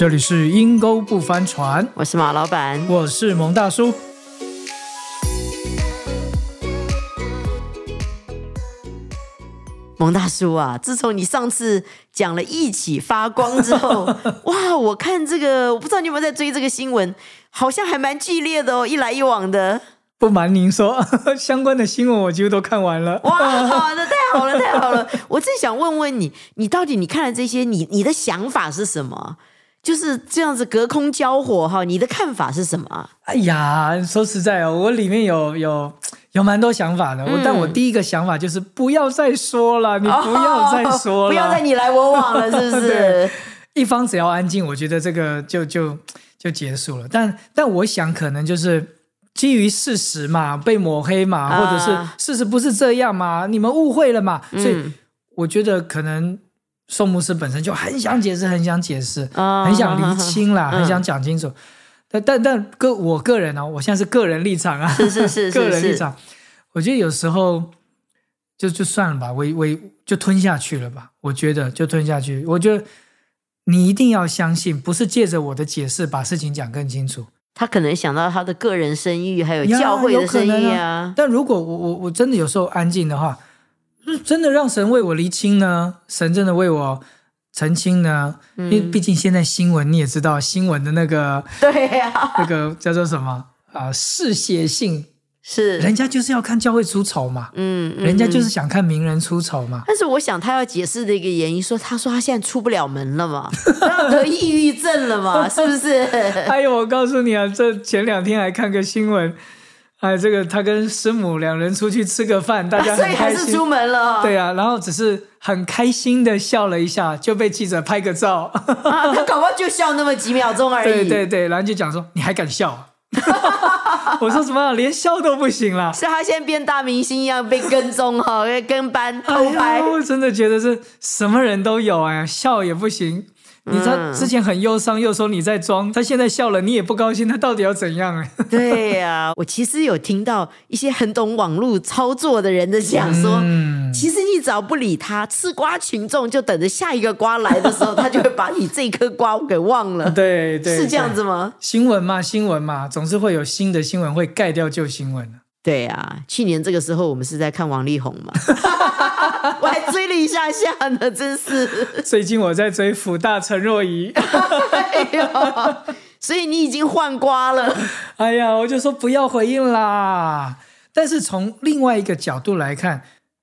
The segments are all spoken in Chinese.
这里是阴沟不翻船，我是马老板。我是蒙大叔。蒙大叔啊，自从你上次讲了一起发光之后，哇，我看这个，我不知道你有没有在追这个新闻，好像还蛮剧烈的哦，一来一往的。不瞒您说，相关的新闻我几乎都看完了。哇，那太好了，太好了！我正想问问你，你到底你看了这些，你你的想法是什么？就是这样子隔空交火哈，你的看法是什么？哎呀，说实在哦，我里面有有有蛮多想法的。我但我第一个想法就是不要再说了，你不要再说了，不要再你来我往了，是不是？一方只要安静，我觉得这个就就就结束了。但但我想可能就是基于事实嘛，被抹黑嘛，或者是事实不是这样嘛，你们误会了嘛，所以我觉得可能。宋牧师本身就很想解释，很想解释，很想厘清啦，很想讲清楚。但但但个我个人呢，我现在是个人立场啊，是是 是个人立场。我觉得有时候就就算了吧，我我就吞下去了吧。我觉得就吞下去。我觉得你一定要相信，不是借着我的解释把事情讲更清楚。他可能想到他的个人声誉，还有教会的声誉啊。但如果我我我真的有时候安静的话。真的让神为我厘清呢？神真的为我澄清呢？因为毕竟现在新闻你也知道，新闻的那个对呀，那个叫做什么啊？嗜血性是人家就是要看教会出丑嘛，嗯，人家就是想看名人出丑嘛。但是我想他要解释的一个原因，说他说他现在出不了门了嘛，他得抑郁症了嘛，是不是？哎呦，我告诉你啊，这前两天还看个新闻。哎，这个他跟师母两人出去吃个饭，大家所以还是出门了。对啊，然后只是很开心的笑了一下，就被记者拍个照。他搞不好就笑那么几秒钟而已。对对对，然后就讲说：“你还敢笑？” 我说什么？连笑都不行了。是他现在变大明星一样被跟踪哈，跟班偷拍。我真的觉得是什么人都有哎，笑也不行。你他之前很忧伤，又说你在装，他现在笑了，你也不高兴，他到底要怎样？哎，对呀，我其实有听到一些很懂网络操作的人的讲说，其实你只要不理他，吃瓜群众就等着下一个瓜来的时候，他就会把你这颗瓜给忘了。对对，是这样子吗？新闻嘛，新闻嘛，总是会有新的新闻会盖掉旧新闻对啊，去年这个时候我们是在看王力宏嘛，我还追了一下下呢，真是。最近我在追福大陈若仪，所以你已经换瓜了。哎呀，我就说不要回应啦。但是从另外一个角度来看，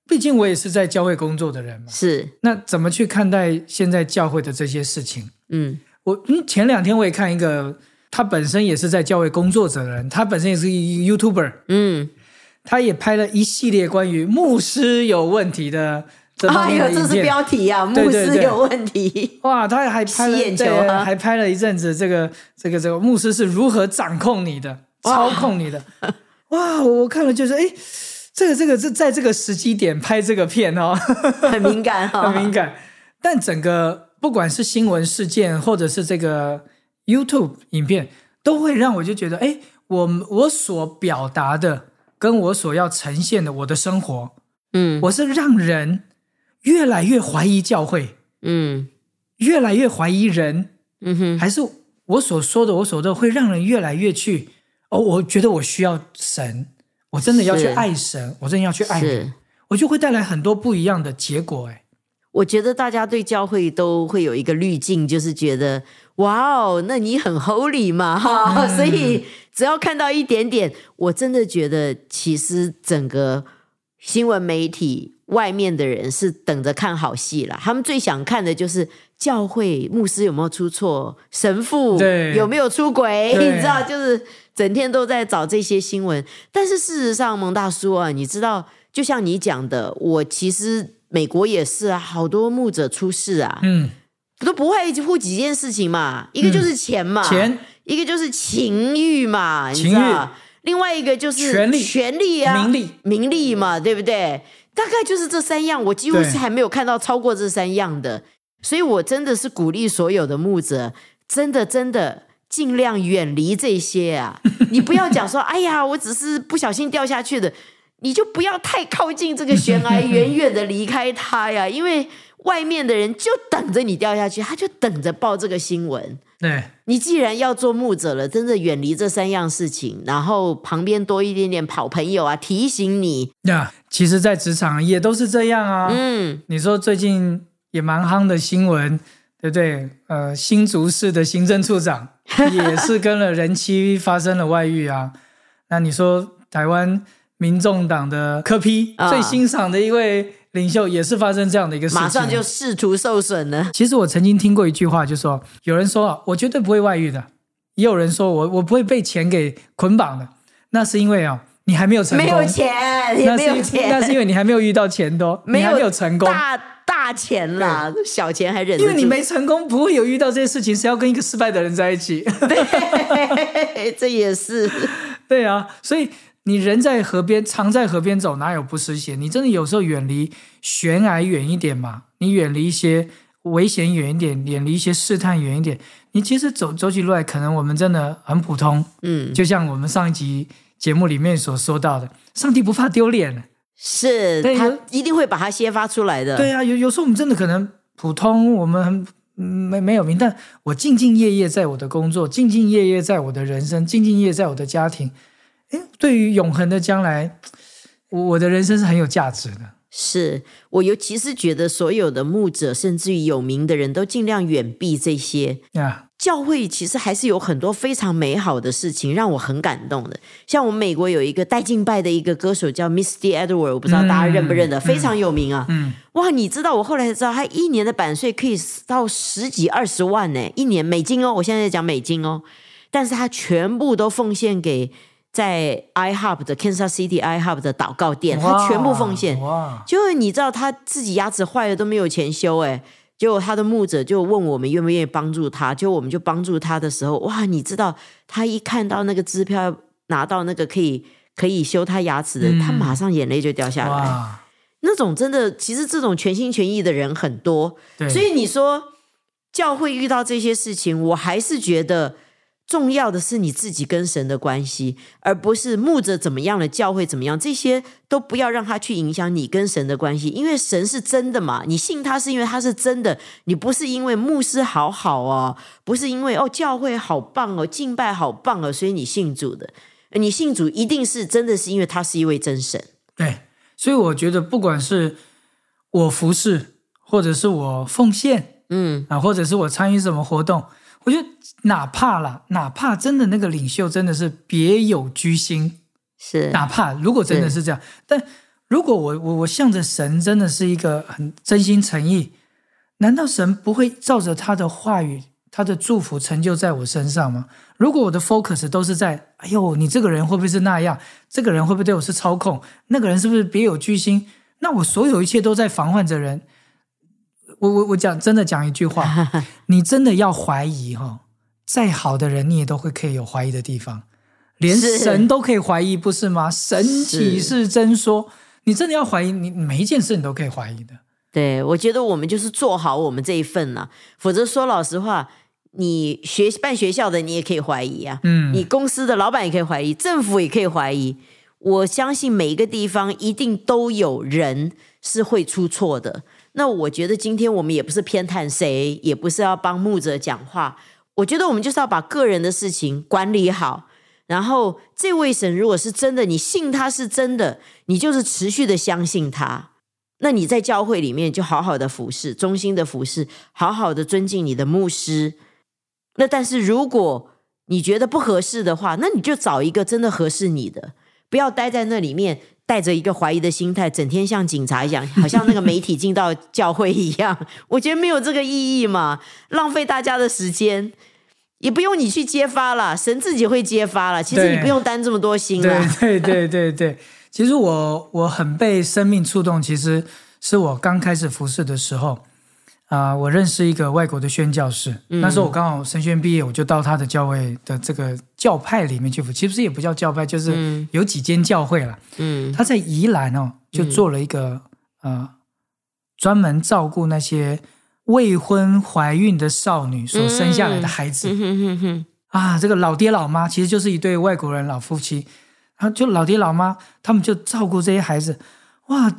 毕竟我也是在教会工作的人嘛，是。那怎么去看待现在教会的这些事情？嗯，我嗯前两天我也看一个。他本身也是在教会工作者的人，他本身也是一 YouTuber，嗯，他也拍了一系列关于牧师有问题的这方面的这是标题啊，牧师有问题。哇，他还拍了，还拍了一阵子这个这个这个牧师是如何掌控你的、操控你的。哇，我看了就是，哎，这个这个是在这个时机点拍这个片哦，很敏感，很敏感。但整个不管是新闻事件，或者是这个。YouTube 影片都会让我就觉得，哎，我我所表达的跟我所要呈现的我的生活，嗯，我是让人越来越怀疑教会，嗯，越来越怀疑人，嗯哼，还是我所说的我所的会让人越来越去，哦，我觉得我需要神，我真的要去爱神，我真的要去爱人，我就会带来很多不一样的结果，哎。我觉得大家对教会都会有一个滤镜，就是觉得哇哦，那你很 holy 嘛哈，所以只要看到一点点，我真的觉得其实整个新闻媒体外面的人是等着看好戏了，他们最想看的就是教会牧师有没有出错，神父有没有出轨，你知道，就是整天都在找这些新闻。但是事实上，蒙大叔啊，你知道，就像你讲的，我其实。美国也是啊，好多牧者出事啊，嗯，都不会护几件事情嘛，一个就是钱嘛，钱，一个就是情欲嘛，情欲，另外一个就是权力，权力啊，名利，名利嘛，对不对？大概就是这三样，我几乎是还没有看到超过这三样的，所以我真的是鼓励所有的牧者，真的真的尽量远离这些啊，你不要讲说，哎呀，我只是不小心掉下去的。你就不要太靠近这个悬崖，远远的离开它呀！因为外面的人就等着你掉下去，他就等着报这个新闻。对，你既然要做牧者了，真的远离这三样事情，然后旁边多一点点跑朋友啊，提醒你。那其实，在职场也都是这样啊。嗯，你说最近也蛮夯的新闻，对不对？呃，新竹市的行政处长 也是跟了人妻发生了外遇啊。那你说台湾民众党的柯批、啊最欣赏的一位领袖，也是发生这样的一个事情，马上就仕途受损了。其实我曾经听过一句话，就说有人说啊，我绝对不会外遇的，也有人说我我不会被钱给捆绑的，那是因为啊，你还没有成功，没有钱，也那没有是钱，那是因为你还没有遇到钱多，没你还没有成功。大大钱啦，小钱还忍。因为你没成功，不会有遇到这些事情，谁要跟一个失败的人在一起？对，这也是对啊，所以你人在河边，常在河边走，哪有不湿鞋？你真的有时候远离悬崖远一点嘛，你远离一些危险远一点，远离一些试探远一点。你其实走走起路来，可能我们真的很普通，嗯，就像我们上一集节目里面所说到的，上帝不怕丢脸。是他一定会把它揭发出来的。对啊，有有时候我们真的可能普通，我们很嗯没没有名，但我兢兢业业在我的工作，兢兢业业在我的人生，兢兢业业在我的家庭。诶，对于永恒的将来，我我的人生是很有价值的。是我尤其是觉得所有的牧者，甚至于有名的人都尽量远避这些。呀、教会其实还是有很多非常美好的事情，让我很感动的。像我们美国有一个带敬拜的一个歌手叫 Misty Edward，我不知道大家认不认得，非常有名啊。嗯，哇，你知道我后来才知道，他一年的版税可以到十几二十万呢，一年美金哦，我现在在讲美金哦，但是他全部都奉献给在 iHub 的 Kansas City iHub 的祷告店，他全部奉献。哇，就是你知道他自己牙齿坏了都没有钱修，哎，结果他的牧者就问我们愿不愿意帮助他，就我们就帮助他的时候，哇，你知道他一看到那个支票拿到那个可以可以修他牙齿的，嗯他马上眼泪就掉下来。那种真的，其实这种全心全意的人很多，对，所以你说教会遇到这些事情，我还是觉得重要的是你自己跟神的关系，而不是牧者怎么样的，教会怎么样，这些都不要让他去影响你跟神的关系，因为神是真的嘛，你信他是因为他是真的，你不是因为牧师好好哦，不是因为哦教会好棒哦，敬拜好棒哦，所以你信主的，你信主一定是真的是因为他是一位真神，对，所以我觉得不管是我服侍，或者是我奉献嗯，啊，或者是我参与什么活动，我觉得哪怕啦，哪怕真的那个领袖真的是别有居心，是哪怕如果真的是这样，但如果我我我向着神真的是一个很真心诚意，难道神不会照着他的话语、他的祝福成就在我身上吗？如果我的 focus 都是在，哎呦，你这个人会不会是那样？这个人会不会对我是操控？那个人是不是别有居心？那我所有一切都在防患着人。我我我讲真的讲一句话，你真的要怀疑哈、哦，再好的人你也都会可以有怀疑的地方，连神都可以怀疑，不是吗？神岂是真说？你真的要怀疑，你每一件事你都可以怀疑的。对，我觉得我们就是做好我们这一份啦、否则说老实话，你学办学校的你也可以怀疑啊，嗯你公司的老板也可以怀疑，政府也可以怀疑。我相信每一个地方一定都有人是会出错的。那我觉得今天我们也不是偏袒谁，也不是要帮牧者讲话，我觉得我们就是要把个人的事情管理好。然后这位神如果是真的，你信他是真的，你就是持续的相信他。那你在教会里面就好好的服侍，忠心的服侍，好好的尊敬你的牧师。那但是如果你觉得不合适的话，那你就找一个真的合适你的，不要待在那里面带着一个怀疑的心态，整天像警察一样，好像那个媒体进到教会一样。我觉得没有这个意义嘛，浪费大家的时间。也不用你去揭发了，神自己会揭发了。其实你不用担这么多心了。对 对对对，其实我我很被生命触动，其实是我刚开始服侍的时候啊、我认识一个外国的宣教士，嗯。那时候我刚好神学院毕业，我就到他的教会的这个教派里面去服，其实也不叫教派，就是有几间教会了。嗯。他在宜兰哦，就做了一个、呃，专门照顾那些未婚怀孕的少女所生下来的孩子。嗯哼哼哼，啊，这个老爹老妈其实就是一对外国人老夫妻，然后就老爹老妈他们就照顾这些孩子，哇，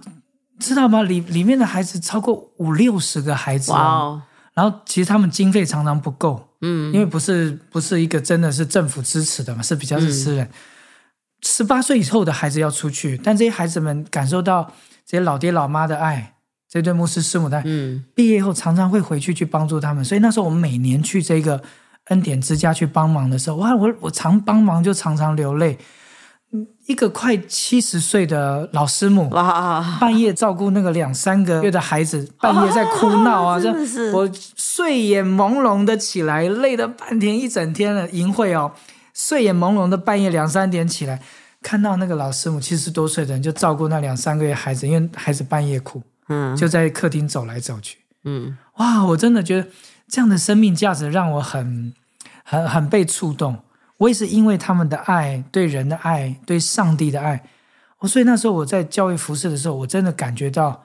知道吗？里里面的孩子超过五六十个孩子、哇哦，哦，然后其实他们经费常常不够，嗯，因为不是不是一个真的是政府支持的嘛，是比较是私人。十八岁以后的孩子要出去，但这些孩子们感受到这些老爹老妈的爱，这对牧师师母的爱，嗯毕业后常常会回去去帮助他们。所以那时候我们每年去这个恩典之家去帮忙的时候，哇，我我常帮忙就常常流泪。嗯一个快七十岁的老师母，哇，半夜照顾那个两三个月的孩子，半夜在哭闹啊，这真的是。我睡眼朦胧的起来，累了半天一整天了，淫秽哦，睡眼朦胧的半夜两三点起来，看到那个老师母七十多岁的人就照顾那两三个月孩子，因为孩子半夜哭，嗯。就在客厅走来走去。嗯。哇，我真的觉得这样的生命价值让我很很很被触动。我也是因为他们的爱，对人的爱，对上帝的爱，我所以那时候我在教会服侍的时候，我真的感觉到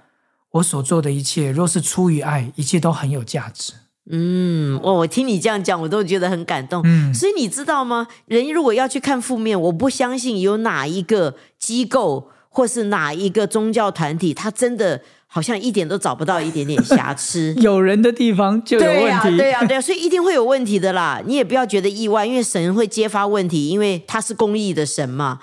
我所做的一切，若是出于爱，一切都很有价值。嗯，我，我听你这样讲，我都觉得很感动。嗯，所以你知道吗？人如果要去看负面，我不相信有哪一个机构或是哪一个宗教团体，他真的好像一点都找不到一点点瑕疵。有人的地方就有对呀、问题。对呀、对呀、所以一定会有问题的啦。你也不要觉得意外，因为神会揭发问题，因为他是公义的神嘛。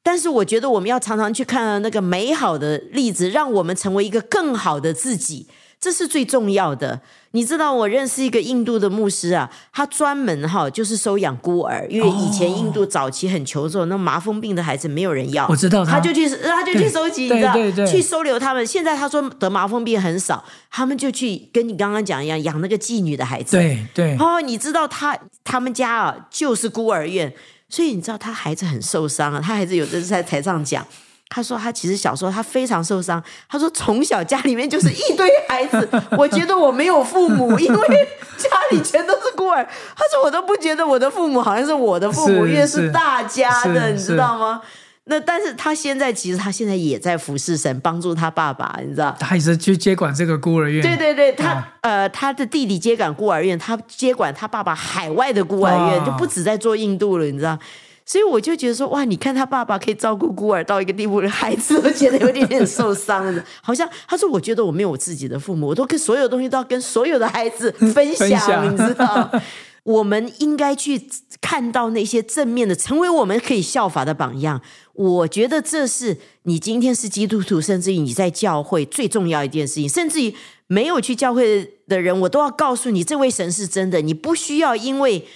但是我觉得我们要常常去看那个美好的例子，让我们成为一个更好的自己，这是最重要的。你知道，我认识一个印度的牧师啊，他专门哈就是收养孤儿，因为以前印度早期很求助，那麻风病的孩子没有人要，我知道他他就去他就去收集，对你知道，对对去收留他们。现在他说得麻风病很少，他们就去跟你刚刚讲一样，养那个妓女的孩子。对对哦，你知道他他们家啊就是孤儿院，所以你知道他孩子很受伤啊。他孩子有的是在台上讲，他说他其实小时候他非常受伤，他说从小家里面就是一堆孩子，我觉得我没有父母，因为家里全都是孤儿。他说我都不觉得我的父母好像是我的父母，是因为是是大家的，你知道吗？那但是他现在其实他现在也在服侍神，帮助他爸爸，你知道。他也是去接管这个孤儿院。对对对，他、啊呃，他的弟弟接管孤儿院，他接管他爸爸海外的孤儿院，哇就不止在做印度了，你知道。所以我就觉得说，哇，你看他爸爸可以照顾孤儿到一个地步，孩子都觉得有点点受伤了。好像他说，我觉得我没有我自己的父母，我都跟所有东西都要跟所有的孩子分享，分享你知道。我们应该去看到那些正面的，成为我们可以效法的榜样。我觉得这是你今天是基督徒，甚至于你在教会最重要一件事情。甚至于没有去教会的人，我都要告诉你，这位神是真的。你不需要因为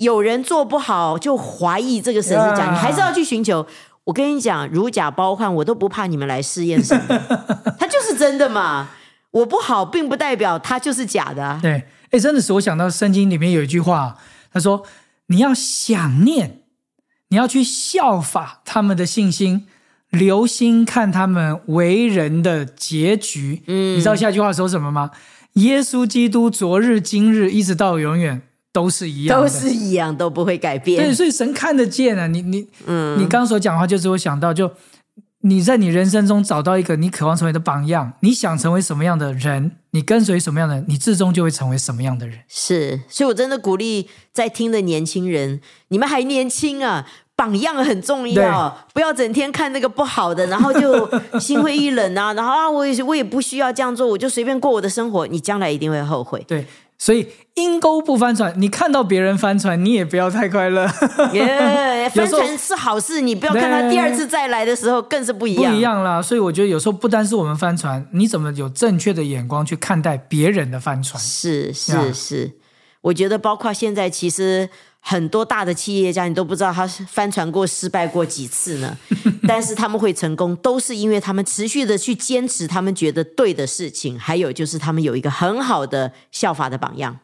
有人做不好就怀疑这个神是假，呀你还是要去寻求。我跟你讲，如假包换，我都不怕你们来试验神的，他就是真的嘛。我不好，并不代表他就是假的、啊。对，哎，真的是我想到圣经里面有一句话，他说：“你要想念，你要去效法他们的信心，留心看他们为人的结局。”嗯，你知道下一句话说什么吗？耶稣基督昨日、今日一直到永远都是一样，都是一样，都不会改变对，所以神看得见啊！你你嗯你刚刚所讲的话，就是我想到，就你在你人生中找到一个你渴望成为的榜样，你想成为什么样的人，你跟随什么样的人，你最终就会成为什么样的人。是，所以我真的鼓励在听的年轻人，你们还年轻啊，榜样很重要，不要整天看那个不好的，然后就心灰意冷啊，然后啊，我也我也不需要这样做，我就随便过我的生活，你将来一定会后悔。对，所以阴沟不翻船，你看到别人翻船，你也不要太快乐，耶、翻船是好事，你不要看他第二次再来的时候更是不一样。不一样啦。所以我觉得有时候不单是我们翻船，你怎么有正确的眼光去看待别人的翻船？是是是，我觉得包括现在其实很多大的企业家，你都不知道他是翻船过、失败过几次呢。但是他们会成功，都是因为他们持续的去坚持他们觉得对的事情，还有就是他们有一个很好的效法的榜样。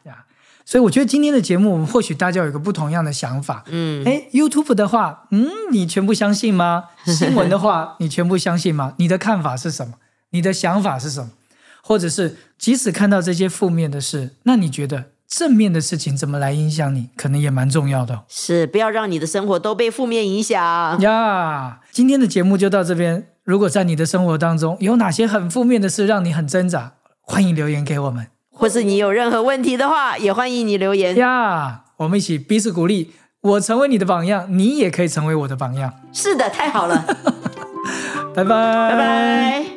所以我觉得今天的节目，我们或许大家有一个不同样的想法。嗯，哎，YouTube 的话，嗯，你全部相信吗？新闻的话，你全部相信吗？你的看法是什么？你的想法是什么？或者是即使看到这些负面的事，那你觉得正面的事情怎么来影响你？可能也蛮重要的哦、是，不要让你的生活都被负面影响。呀。今天的节目就到这边。如果在你的生活当中有哪些很负面的事让你很挣扎，欢迎留言给我们或是你有任何问题的话，也欢迎你留言。呀。我们一起彼此鼓励，我成为你的榜样，你也可以成为我的榜样。是的，太好了，拜拜，拜拜。